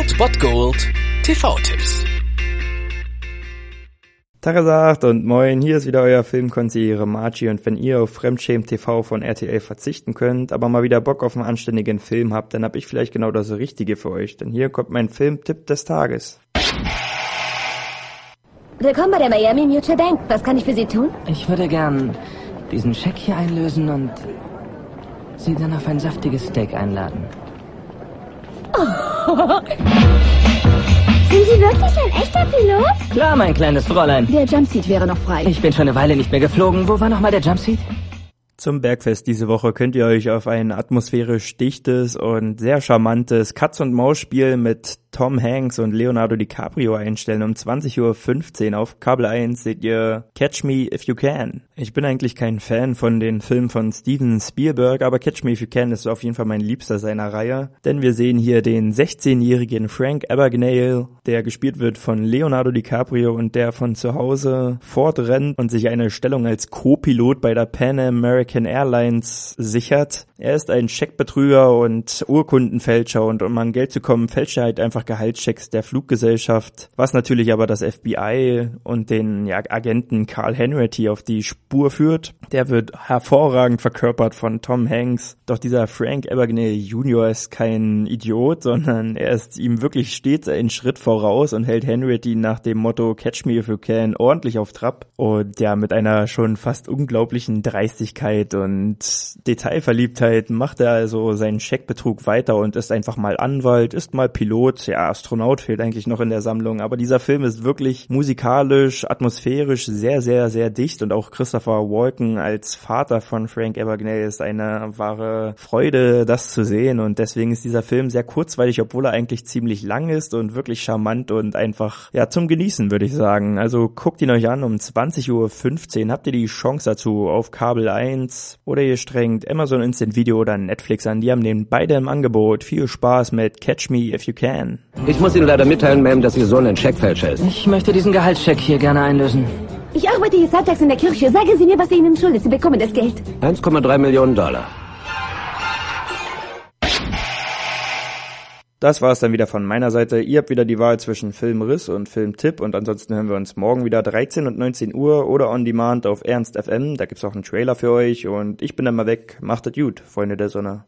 Old Bot Gold TV-Tipps. Tagesacht und moin, hier ist wieder euer Filmkonsigliere Margie und wenn ihr auf Fremdschämen TV von RTL verzichten könnt, aber mal wieder Bock auf einen anständigen Film habt, dann hab ich vielleicht genau das Richtige für euch, denn hier kommt mein Filmtipp des Tages. Willkommen bei der Miami Mutual Bank. Was kann ich für Sie tun? Ich würde gern diesen Scheck hier einlösen und Sie dann auf ein saftiges Steak einladen. Sind Sie wirklich ein echter Pilot? Klar, mein kleines Fräulein. Der Jumpseat wäre noch frei. Ich bin schon eine Weile nicht mehr geflogen. Wo war nochmal der Jumpseat? Zum Bergfest diese Woche könnt ihr euch auf ein atmosphärisch dichtes und sehr charmantes Katz-und-Maus-Spiel mit Tom Hanks und Leonardo DiCaprio einstellen. Um 20.15 Uhr auf Kabel 1 seht ihr Catch Me If You Can. Ich bin eigentlich kein Fan von den Filmen von Steven Spielberg, aber Catch Me If You Can ist auf jeden Fall mein liebster seiner Reihe. Denn wir sehen hier den 16-jährigen Frank Abagnale, der gespielt wird von Leonardo DiCaprio und der von zu Hause fortrennt und sich eine Stellung als Co-Pilot bei der Pan American Airlines sichert. Er ist ein Scheckbetrüger und Urkundenfälscher und um an Geld zu kommen, fälscht er halt einfach einfach Gehaltschecks der Fluggesellschaft, was natürlich aber das FBI und den ja, Agenten Carl Henretty auf die Spur führt. Der wird hervorragend verkörpert von Tom Hanks. Doch dieser Frank Abagnale Jr. ist kein Idiot, sondern er ist ihm wirklich stets einen Schritt voraus und hält Henretty nach dem Motto Catch me if you can ordentlich auf Trab. Und ja, mit einer schon fast unglaublichen Dreistigkeit und Detailverliebtheit macht er also seinen Scheckbetrug weiter und ist einfach mal Anwalt, ist mal Pilot, ja, Astronaut fehlt eigentlich noch in der Sammlung, aber dieser Film ist wirklich musikalisch, atmosphärisch sehr, sehr, sehr dicht und auch Christopher Walken als Vater von Frank Abagnale ist eine wahre Freude, das zu sehen und deswegen ist dieser Film sehr kurzweilig, obwohl er eigentlich ziemlich lang ist und wirklich charmant und einfach, ja, zum Genießen, würde ich sagen. Also guckt ihn euch an um 20.15 Uhr, habt ihr die Chance dazu auf Kabel 1 oder ihr strengt Amazon Instant Video oder Netflix an, die haben den beide im Angebot. Viel Spaß mit Catch Me If You Can. Ich muss Ihnen leider mitteilen, Ma'am, dass Ihr Sohn ein Scheckfälscher ist. Ich möchte diesen Gehaltscheck hier gerne einlösen. Ich arbeite hier sonntags in der Kirche. Sagen Sie mir, was Sie Ihnen schuldet. Sie bekommen das Geld. 1,3 Millionen Dollar. Das war es dann wieder von meiner Seite. Ihr habt wieder die Wahl zwischen Filmriss und Filmtipp und ansonsten hören wir uns morgen wieder 13 und 19 Uhr oder on demand auf Ernst FM. Da gibt's auch einen Trailer für euch und ich bin dann mal weg. Macht es gut, Freunde der Sonne.